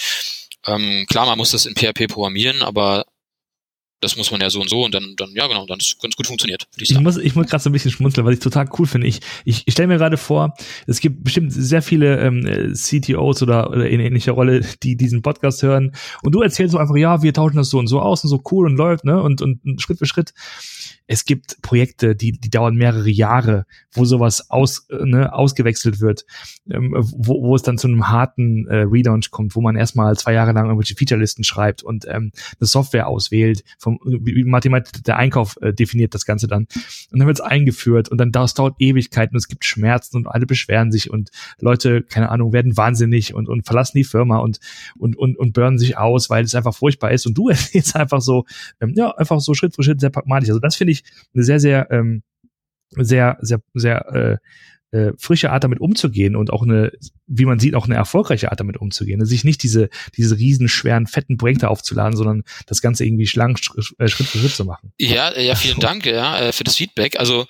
ähm, klar, man muss das in PHP programmieren, aber das muss man ja so und so und dann, dann ja genau, dann ist ganz gut funktioniert. Ich, ich, muss, ich muss gerade so ein bisschen schmunzeln, weil ich total cool finde. Ich, ich, ich stelle mir gerade vor, es gibt bestimmt sehr viele ähm, CTOs oder, oder in ähnlicher Rolle, die diesen Podcast hören und du erzählst so einfach, ja, wir tauschen das so und so aus und so cool und läuft, ne? Und, und Schritt für Schritt es gibt Projekte, die, die dauern mehrere Jahre, wo sowas aus, ne, ausgewechselt wird, ähm, wo, wo es dann zu einem harten äh, Relaunch kommt, wo man erstmal zwei Jahre lang irgendwelche Featurelisten schreibt und ähm, eine Software auswählt, vom wie Mathematik, der Einkauf äh, definiert das Ganze dann. Und dann wird es eingeführt und dann das dauert Ewigkeiten und es gibt Schmerzen und alle beschweren sich und Leute, keine Ahnung, werden wahnsinnig und, und verlassen die Firma und, und, und, und burnen sich aus, weil es einfach furchtbar ist. Und du erzählst einfach so, ähm, ja, einfach so Schritt für Schritt sehr pragmatisch. Also das finde ich eine sehr, sehr, ähm, sehr, sehr, sehr äh, äh, frische Art damit umzugehen und auch eine, wie man sieht, auch eine erfolgreiche Art damit umzugehen. Also sich nicht diese, diese riesen, schweren, fetten Projekte aufzuladen, sondern das Ganze irgendwie schlank äh, Schritt für Schritt zu machen. Ja, ja, vielen Dank ja, äh, für das Feedback. Also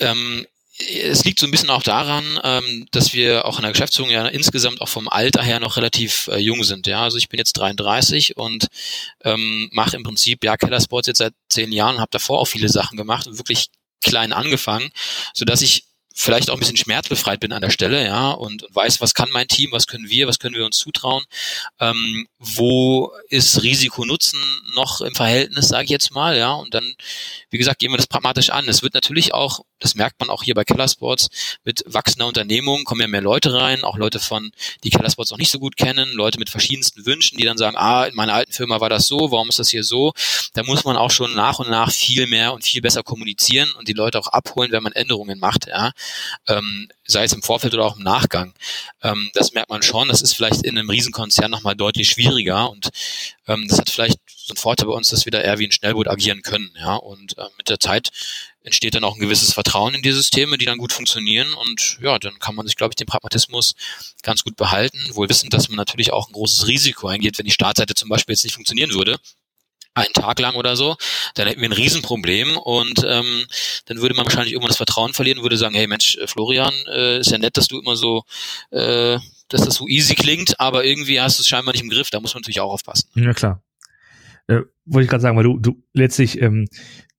ähm, es liegt so ein bisschen auch daran, ähm, dass wir auch in der Geschäftsführung ja insgesamt auch vom Alter her noch relativ äh, jung sind. Ja, also ich bin jetzt 33 und ähm, mache im Prinzip ja Keller Sports jetzt seit zehn Jahren habe davor auch viele Sachen gemacht und wirklich klein angefangen, so dass ich vielleicht auch ein bisschen schmerzbefreit bin an der Stelle, ja, und, weiß, was kann mein Team, was können wir, was können wir uns zutrauen, ähm, wo ist Risiko-Nutzen noch im Verhältnis, sage ich jetzt mal, ja, und dann, wie gesagt, gehen wir das pragmatisch an. Es wird natürlich auch, das merkt man auch hier bei Kellersports, mit wachsender Unternehmung kommen ja mehr Leute rein, auch Leute von, die Kellersports noch nicht so gut kennen, Leute mit verschiedensten Wünschen, die dann sagen, ah, in meiner alten Firma war das so, warum ist das hier so? Da muss man auch schon nach und nach viel mehr und viel besser kommunizieren und die Leute auch abholen, wenn man Änderungen macht, ja ähm, sei es im Vorfeld oder auch im Nachgang. Ähm, das merkt man schon. Das ist vielleicht in einem Riesenkonzern nochmal deutlich schwieriger und ähm, das hat vielleicht so einen Vorteil bei uns, dass wir da eher wie ein Schnellboot agieren können. Ja, und äh, mit der Zeit entsteht dann auch ein gewisses Vertrauen in die Systeme, die dann gut funktionieren und ja, dann kann man sich, glaube ich, den Pragmatismus ganz gut behalten, wohl wissend, dass man natürlich auch ein großes Risiko eingeht, wenn die Startseite zum Beispiel jetzt nicht funktionieren würde einen Tag lang oder so, dann hätten wir ein Riesenproblem und ähm, dann würde man wahrscheinlich irgendwann das Vertrauen verlieren würde sagen, hey Mensch, äh, Florian, äh, ist ja nett, dass du immer so, äh, dass das so easy klingt, aber irgendwie hast du es scheinbar nicht im Griff, da muss man natürlich auch aufpassen. Ja klar. Äh, wollte ich gerade sagen, weil du, du letztlich, ähm,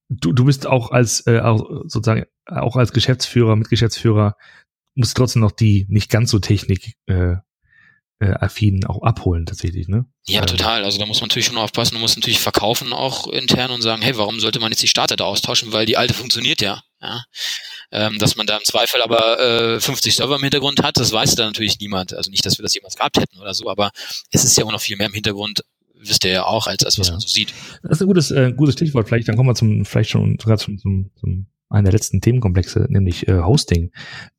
du, du bist auch als, äh, auch sozusagen, auch als Geschäftsführer, Mitgeschäftsführer, musst trotzdem noch die nicht ganz so Technik äh, äh, affinen auch abholen tatsächlich, ne? Ja, total. Also da muss man natürlich schon aufpassen und muss natürlich verkaufen auch intern und sagen, hey, warum sollte man jetzt die Starter da austauschen, weil die alte funktioniert ja. ja? Ähm, dass man da im Zweifel aber äh, 50 Server im Hintergrund hat, das weiß da natürlich niemand. Also nicht, dass wir das jemals gehabt hätten oder so, aber es ist ja auch noch viel mehr im Hintergrund, wisst ihr ja auch, als, als was ja. man so sieht. Das ist ein gutes, äh, gutes Stichwort. Vielleicht, dann kommen wir zum, vielleicht schon sogar zum, zum, zum einer der letzten Themenkomplexe, nämlich äh, Hosting.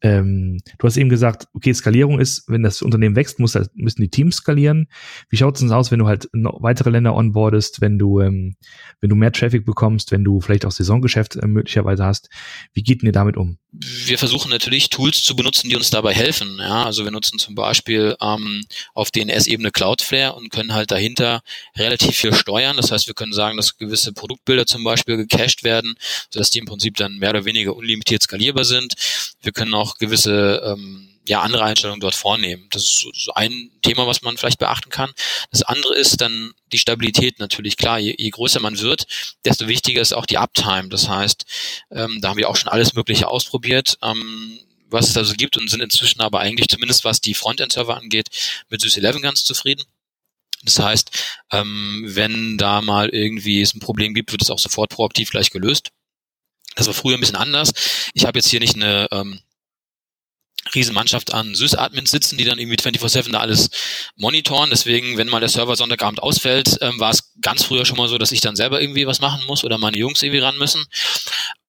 Ähm, du hast eben gesagt, okay, Skalierung ist, wenn das Unternehmen wächst, muss, müssen die Teams skalieren. Wie schaut es denn aus, wenn du halt weitere Länder onboardest, wenn du, ähm, wenn du mehr Traffic bekommst, wenn du vielleicht auch Saisongeschäft äh, möglicherweise hast? Wie geht denn ihr damit um? wir versuchen natürlich Tools zu benutzen, die uns dabei helfen. Ja, also wir nutzen zum Beispiel ähm, auf DNS-Ebene Cloudflare und können halt dahinter relativ viel steuern. Das heißt, wir können sagen, dass gewisse Produktbilder zum Beispiel gecached werden, sodass die im Prinzip dann mehr oder weniger unlimitiert skalierbar sind. Wir können auch gewisse ähm, ja, andere Einstellungen dort vornehmen. Das ist so ein Thema, was man vielleicht beachten kann. Das andere ist dann die Stabilität natürlich. Klar, je, je größer man wird, desto wichtiger ist auch die Uptime. Das heißt, ähm, da haben wir auch schon alles Mögliche ausprobiert. Ähm, was es da so gibt und sind inzwischen aber eigentlich zumindest was die Frontend-Server angeht mit SysE 11 ganz zufrieden. Das heißt, ähm, wenn da mal irgendwie es ein Problem gibt, wird es auch sofort proaktiv gleich gelöst. Das war früher ein bisschen anders. Ich habe jetzt hier nicht eine ähm, Riesenmannschaft an Sys-Admins sitzen, die dann irgendwie 24-7 da alles monitoren. Deswegen, wenn mal der Server Sonntagabend ausfällt, ähm, war es ganz früher schon mal so, dass ich dann selber irgendwie was machen muss oder meine Jungs irgendwie ran müssen.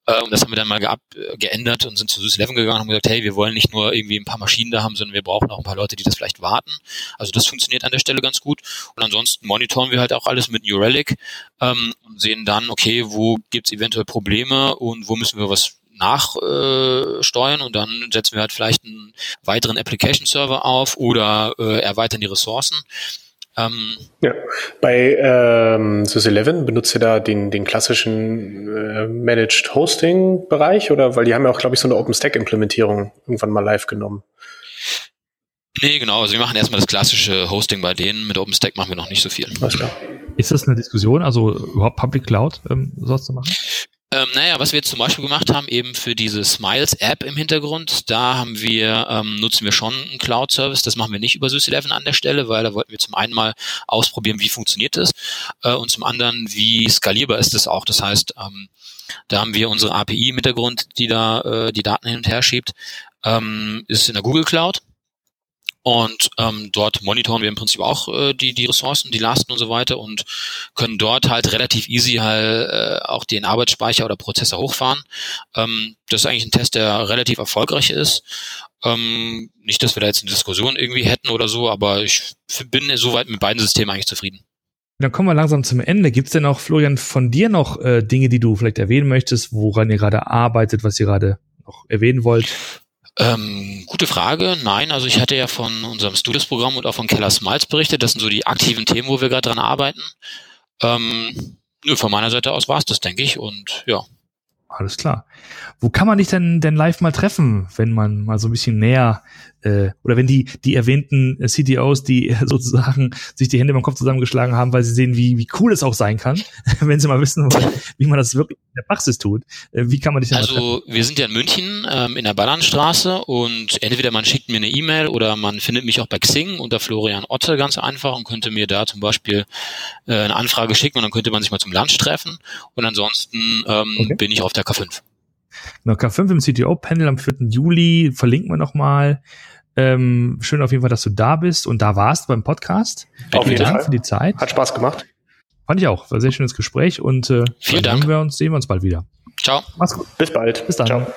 Und das haben wir dann mal geab, äh, geändert und sind zu Sys 11 gegangen und haben gesagt, hey, wir wollen nicht nur irgendwie ein paar Maschinen da haben, sondern wir brauchen auch ein paar Leute, die das vielleicht warten. Also das funktioniert an der Stelle ganz gut. Und ansonsten monitoren wir halt auch alles mit New Relic ähm, und sehen dann, okay, wo gibt's eventuell Probleme und wo müssen wir was nachsteuern äh, und dann setzen wir halt vielleicht einen weiteren Application Server auf oder äh, erweitern die Ressourcen. Ähm, ja, bei ähm, SysEleven benutzt ihr da den, den klassischen äh, Managed Hosting Bereich oder weil die haben ja auch, glaube ich, so eine OpenStack-Implementierung irgendwann mal live genommen. Nee, genau. Also wir machen erstmal das klassische Hosting bei denen. Mit OpenStack machen wir noch nicht so viel. Alles klar. Ist das eine Diskussion, also überhaupt Public Cloud ähm, sowas zu machen? Ähm, naja, was wir jetzt zum Beispiel gemacht haben, eben für diese Smiles-App im Hintergrund, da haben wir, ähm, nutzen wir schon einen Cloud-Service. Das machen wir nicht über SysEleven an der Stelle, weil da wollten wir zum einen mal ausprobieren, wie funktioniert das äh, und zum anderen, wie skalierbar ist das auch. Das heißt, ähm, da haben wir unsere API im Hintergrund, die da äh, die Daten hin und her schiebt, ähm, ist in der Google Cloud. Und ähm, dort monitoren wir im Prinzip auch äh, die, die Ressourcen, die Lasten und so weiter und können dort halt relativ easy halt äh, auch den Arbeitsspeicher oder Prozessor hochfahren. Ähm, das ist eigentlich ein Test, der relativ erfolgreich ist. Ähm, nicht, dass wir da jetzt eine Diskussion irgendwie hätten oder so, aber ich bin soweit mit beiden Systemen eigentlich zufrieden. Dann kommen wir langsam zum Ende. Gibt es denn auch, Florian, von dir noch äh, Dinge, die du vielleicht erwähnen möchtest, woran ihr gerade arbeitet, was ihr gerade noch erwähnen wollt? Ähm, gute Frage. Nein, also ich hatte ja von unserem Studios-Programm und auch von Keller Smiles berichtet. Das sind so die aktiven Themen, wo wir gerade dran arbeiten. Ähm, nö, von meiner Seite aus war es das, denke ich. Und ja. Alles klar. Wo kann man dich denn, denn live mal treffen, wenn man mal so ein bisschen näher äh, oder wenn die, die erwähnten äh, CTOs, die sozusagen sich die Hände beim Kopf zusammengeschlagen haben, weil sie sehen, wie, wie cool es auch sein kann, wenn sie mal wissen wollen, wie man das wirklich in der Praxis tut. Äh, wie kann man dich Also wir sind ja in München ähm, in der Ballernstraße und entweder man schickt mir eine E-Mail oder man findet mich auch bei Xing unter Florian Otte ganz einfach und könnte mir da zum Beispiel äh, eine Anfrage schicken und dann könnte man sich mal zum Lunch treffen und ansonsten ähm, okay. bin ich auf der K5. Genau, K5 im CTO-Panel am 4. Juli verlinken wir nochmal. Ähm, schön auf jeden Fall, dass du da bist und da warst beim Podcast. Auf jeden Dank Fall. für die Zeit. Hat Spaß gemacht. Fand ich auch. War ein sehr schönes Gespräch und äh, Vielen Dank. wir uns, sehen wir uns bald wieder. Ciao. Mach's gut. Bis bald. Bis dann. Ciao.